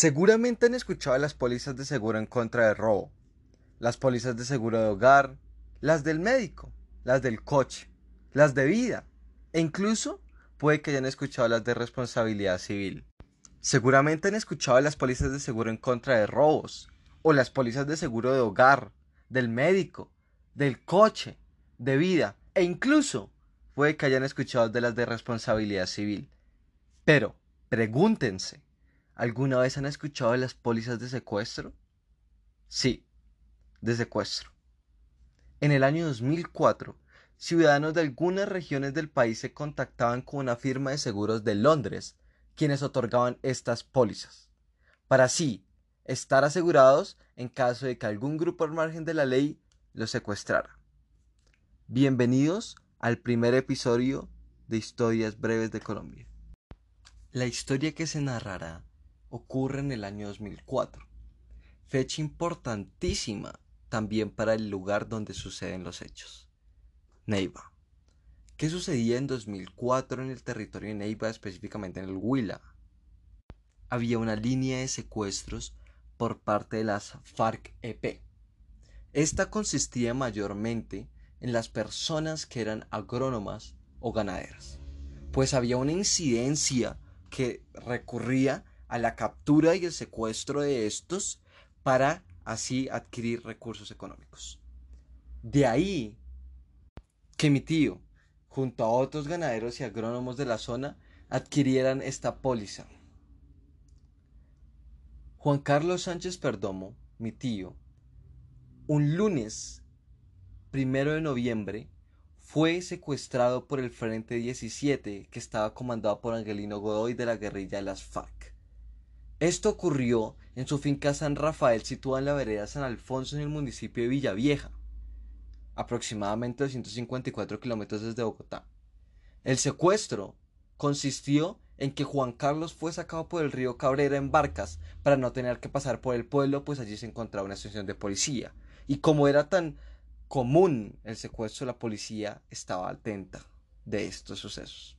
Seguramente han escuchado las pólizas de seguro en contra de robo, las pólizas de seguro de hogar, las del médico, las del coche, las de vida e incluso puede que hayan escuchado las de responsabilidad civil. Seguramente han escuchado las pólizas de seguro en contra de robos o las pólizas de seguro de hogar, del médico, del coche, de vida e incluso puede que hayan escuchado de las de responsabilidad civil. Pero pregúntense, ¿Alguna vez han escuchado de las pólizas de secuestro? Sí, de secuestro. En el año 2004, ciudadanos de algunas regiones del país se contactaban con una firma de seguros de Londres, quienes otorgaban estas pólizas, para así estar asegurados en caso de que algún grupo al margen de la ley los secuestrara. Bienvenidos al primer episodio de Historias Breves de Colombia. La historia que se narrará ocurre en el año 2004, fecha importantísima también para el lugar donde suceden los hechos. Neiva. ¿Qué sucedía en 2004 en el territorio de Neiva, específicamente en el Huila? Había una línea de secuestros por parte de las FARC-EP. Esta consistía mayormente en las personas que eran agrónomas o ganaderas, pues había una incidencia que recurría a la captura y el secuestro de estos para así adquirir recursos económicos. De ahí que mi tío, junto a otros ganaderos y agrónomos de la zona, adquirieran esta póliza. Juan Carlos Sánchez Perdomo, mi tío, un lunes primero de noviembre, fue secuestrado por el Frente 17 que estaba comandado por Angelino Godoy de la guerrilla de las FARC. Esto ocurrió en su finca San Rafael, situada en la vereda San Alfonso, en el municipio de Villavieja, aproximadamente 254 kilómetros desde Bogotá. El secuestro consistió en que Juan Carlos fue sacado por el río Cabrera en barcas para no tener que pasar por el pueblo, pues allí se encontraba una estación de policía. Y como era tan común el secuestro, la policía estaba atenta de estos sucesos.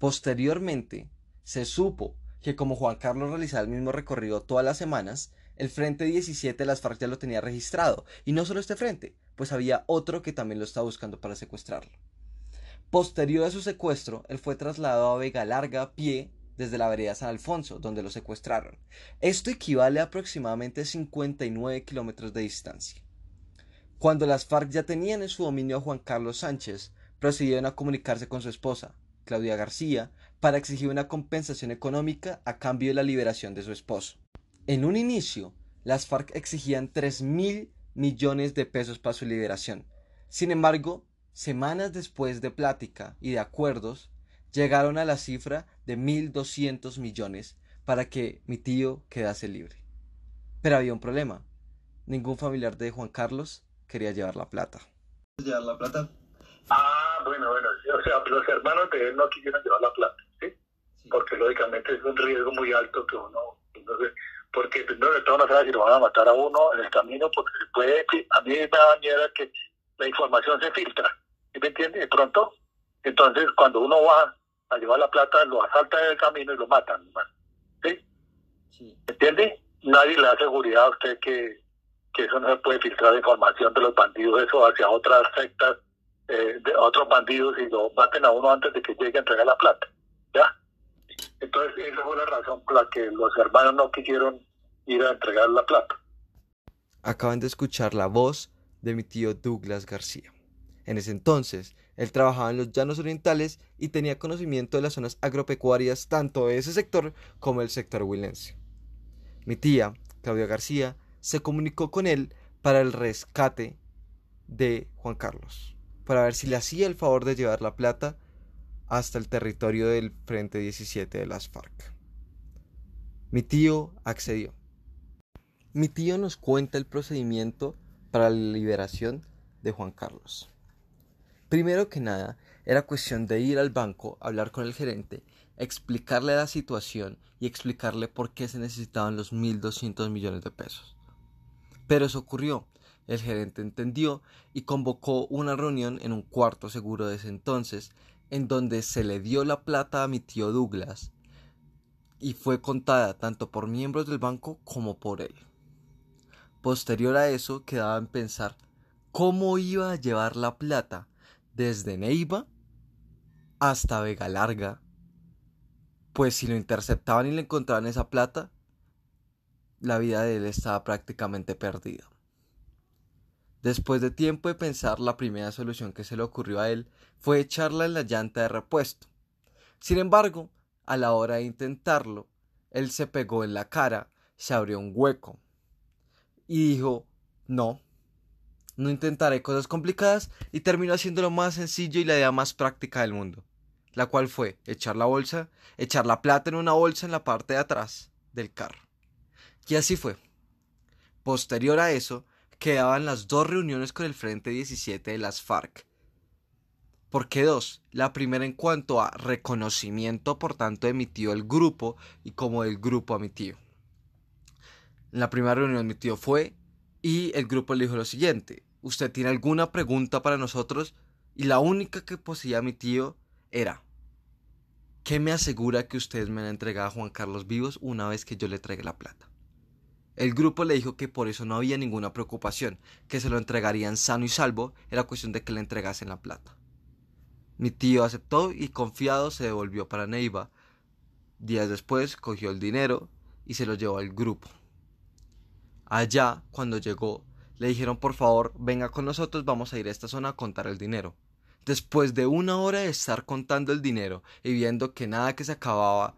Posteriormente, se supo que como Juan Carlos realizaba el mismo recorrido todas las semanas, el Frente 17 de las FARC ya lo tenía registrado. Y no solo este frente, pues había otro que también lo estaba buscando para secuestrarlo. Posterior a su secuestro, él fue trasladado a Vega Larga a pie desde la vereda San Alfonso, donde lo secuestraron. Esto equivale a aproximadamente 59 kilómetros de distancia. Cuando las FARC ya tenían en su dominio a Juan Carlos Sánchez, procedieron a comunicarse con su esposa, Claudia García, para exigir una compensación económica a cambio de la liberación de su esposo. En un inicio, las FARC exigían 3 mil millones de pesos para su liberación. Sin embargo, semanas después de plática y de acuerdos, llegaron a la cifra de 1.200 millones para que mi tío quedase libre. Pero había un problema. Ningún familiar de Juan Carlos quería llevar la plata. ¿Llevar la plata? Ah, bueno, bueno. O sea, los hermanos de él no quisieron llevar la plata porque lógicamente es un riesgo muy alto que uno, entonces, porque primero de todo no sabe si lo van a matar a uno en el camino, porque se puede, a mí me da miedo que la información se filtra, me entiende? De pronto, entonces cuando uno va a llevar la plata, lo asaltan en el camino y lo matan, ¿sí? sí. ¿Entiende? Nadie le da seguridad a usted que, que eso no se puede filtrar la información de los bandidos, eso hacia otras sectas, eh, de otros bandidos y lo maten a uno antes de que llegue a entregar la plata, ¿ya? Entonces, esa fue la razón por la que los hermanos no quisieron ir a entregar la plata. Acaban de escuchar la voz de mi tío Douglas García. En ese entonces, él trabajaba en los llanos orientales y tenía conocimiento de las zonas agropecuarias tanto de ese sector como del sector huilense. Mi tía, Claudia García, se comunicó con él para el rescate de Juan Carlos, para ver si le hacía el favor de llevar la plata hasta el territorio del Frente 17 de las FARC. Mi tío accedió. Mi tío nos cuenta el procedimiento para la liberación de Juan Carlos. Primero que nada, era cuestión de ir al banco, hablar con el gerente, explicarle la situación y explicarle por qué se necesitaban los 1.200 millones de pesos. Pero eso ocurrió. El gerente entendió y convocó una reunión en un cuarto seguro de ese entonces en donde se le dio la plata a mi tío Douglas y fue contada tanto por miembros del banco como por él. Posterior a eso quedaba en pensar cómo iba a llevar la plata desde Neiva hasta Vega Larga, pues si lo interceptaban y le encontraban esa plata, la vida de él estaba prácticamente perdida. Después de tiempo de pensar, la primera solución que se le ocurrió a él fue echarla en la llanta de repuesto. Sin embargo, a la hora de intentarlo, él se pegó en la cara, se abrió un hueco y dijo, no, no intentaré cosas complicadas y terminó haciendo lo más sencillo y la idea más práctica del mundo, la cual fue echar la bolsa, echar la plata en una bolsa en la parte de atrás del carro. Y así fue. Posterior a eso, quedaban las dos reuniones con el Frente 17 de las FARC. ¿Por qué dos? La primera en cuanto a reconocimiento, por tanto, emitió el grupo y como el grupo a mi tío. La primera reunión mi tío fue y el grupo le dijo lo siguiente, ¿usted tiene alguna pregunta para nosotros? Y la única que poseía mi tío era, ¿qué me asegura que ustedes me han entregado a Juan Carlos vivos una vez que yo le entregue la plata? El grupo le dijo que por eso no había ninguna preocupación, que se lo entregarían sano y salvo, era cuestión de que le entregasen la plata. Mi tío aceptó y confiado se devolvió para Neiva. Días después cogió el dinero y se lo llevó al grupo. Allá, cuando llegó, le dijeron por favor venga con nosotros, vamos a ir a esta zona a contar el dinero. Después de una hora de estar contando el dinero y viendo que nada que se acababa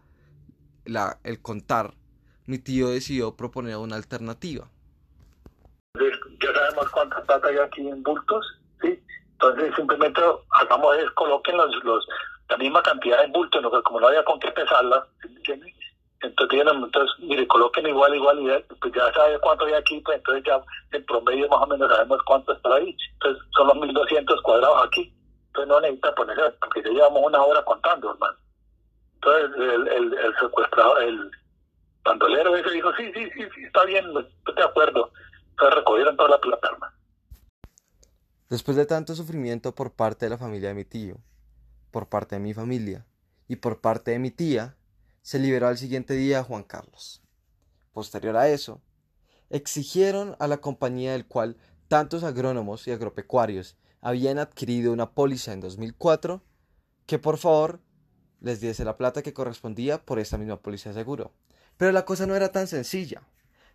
el contar mi tío decidió proponer una alternativa. Ya sabemos cuánta plata hay aquí en bultos, ¿sí? Entonces simplemente hagamos es, coloquen los, los, la misma cantidad de bultos, ¿no? como no había con qué pesarla, ¿entiendes? Entonces, entonces, mire, coloquen igual, igual, y pues ya sabe cuánto hay aquí, pues entonces ya en promedio más o menos sabemos cuánto está ahí. Entonces son los 1200 cuadrados aquí. Entonces no necesita poner, porque ya llevamos una hora contando, hermano. Entonces el, el, el secuestrador, el, bandolero ese dijo, sí, sí, sí, está bien, estoy de acuerdo. Entonces recogieron toda la plata, Después de tanto sufrimiento por parte de la familia de mi tío, por parte de mi familia y por parte de mi tía, se liberó al siguiente día Juan Carlos. Posterior a eso, exigieron a la compañía del cual tantos agrónomos y agropecuarios habían adquirido una póliza en 2004 que por favor les diese la plata que correspondía por esta misma póliza de seguro. Pero la cosa no era tan sencilla.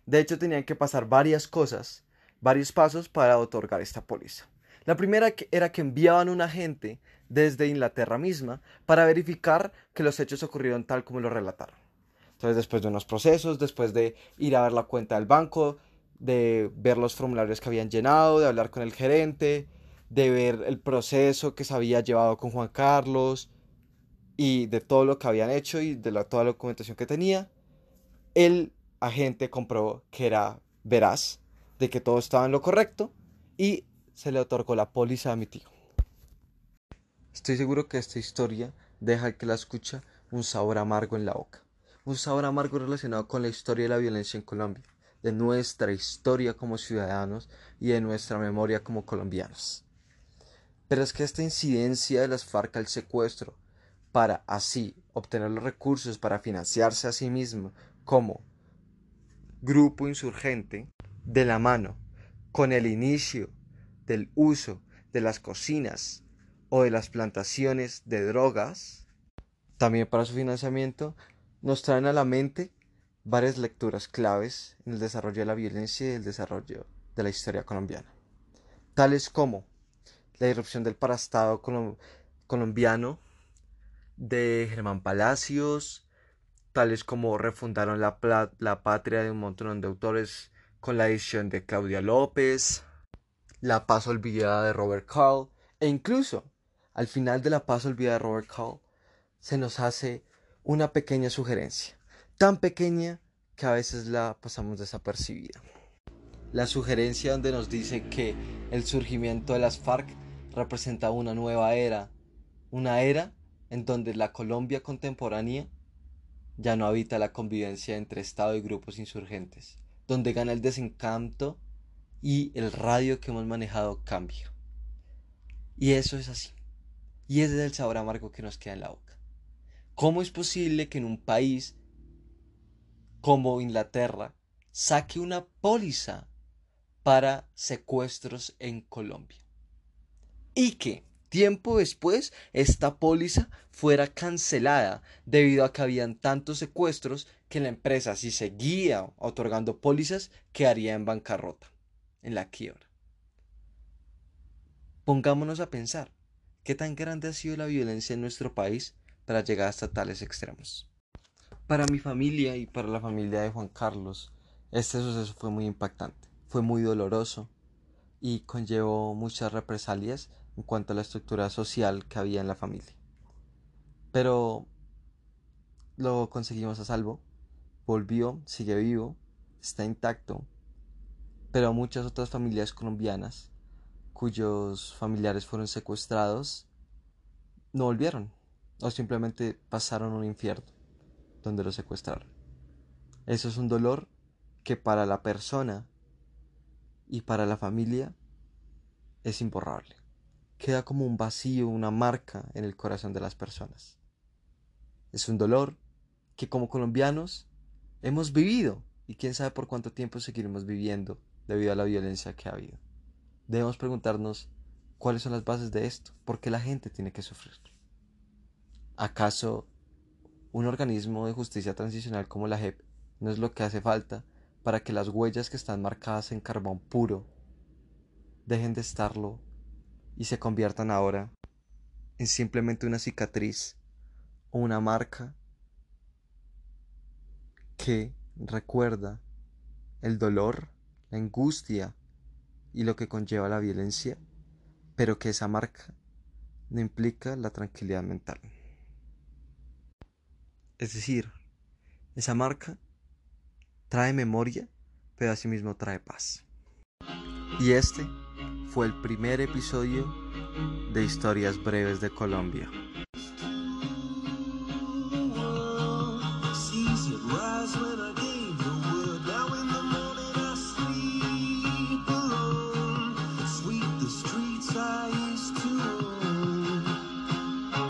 De hecho, tenían que pasar varias cosas, varios pasos para otorgar esta póliza. La primera era que enviaban un agente desde Inglaterra misma para verificar que los hechos ocurrieron tal como lo relataron. Entonces, después de unos procesos, después de ir a ver la cuenta del banco, de ver los formularios que habían llenado, de hablar con el gerente, de ver el proceso que se había llevado con Juan Carlos y de todo lo que habían hecho y de toda la documentación que tenía, el agente comprobó que era veraz, de que todo estaba en lo correcto y se le otorgó la póliza a mi tío. Estoy seguro que esta historia deja al que la escucha un sabor amargo en la boca. Un sabor amargo relacionado con la historia de la violencia en Colombia, de nuestra historia como ciudadanos y de nuestra memoria como colombianos. Pero es que esta incidencia de las FARC al secuestro, para así obtener los recursos para financiarse a sí mismo como grupo insurgente de la mano con el inicio del uso de las cocinas o de las plantaciones de drogas, también para su financiamiento, nos traen a la mente varias lecturas claves en el desarrollo de la violencia y el desarrollo de la historia colombiana, tales como la irrupción del parastado colombiano de Germán Palacios, tales como refundaron la, la patria de un montón de autores con la edición de Claudia López, La paz olvidada de Robert Carl, e incluso al final de La paz olvidada de Robert Carl se nos hace una pequeña sugerencia, tan pequeña que a veces la pasamos desapercibida. La sugerencia donde nos dice que el surgimiento de las FARC representa una nueva era, una era en donde la Colombia contemporánea ya no habita la convivencia entre Estado y grupos insurgentes, donde gana el desencanto y el radio que hemos manejado cambia. Y eso es así. Y ese es el sabor amargo que nos queda en la boca. ¿Cómo es posible que en un país como Inglaterra saque una póliza para secuestros en Colombia. Y que tiempo después esta póliza fuera cancelada debido a que habían tantos secuestros que la empresa si seguía otorgando pólizas quedaría en bancarrota, en la quiebra. Pongámonos a pensar, ¿qué tan grande ha sido la violencia en nuestro país para llegar hasta tales extremos? Para mi familia y para la familia de Juan Carlos, este suceso fue muy impactante, fue muy doloroso y conllevó muchas represalias en cuanto a la estructura social que había en la familia. Pero lo conseguimos a salvo, volvió, sigue vivo, está intacto, pero muchas otras familias colombianas cuyos familiares fueron secuestrados no volvieron o simplemente pasaron un infierno donde los secuestraron. Eso es un dolor que para la persona y para la familia es imborrable. Queda como un vacío, una marca en el corazón de las personas. Es un dolor que como colombianos hemos vivido y quién sabe por cuánto tiempo seguiremos viviendo debido a la violencia que ha habido debemos preguntarnos cuáles son las bases de esto, por qué la gente tiene que sufrir. ¿Acaso un organismo de justicia transicional como la JEP no es lo que hace falta para que las huellas que están marcadas en carbón puro dejen de estarlo y se conviertan ahora en simplemente una cicatriz o una marca que recuerda el dolor, la angustia y lo que conlleva la violencia, pero que esa marca no implica la tranquilidad mental. Es decir, esa marca trae memoria, pero asimismo trae paz. Y este fue el primer episodio de Historias Breves de Colombia.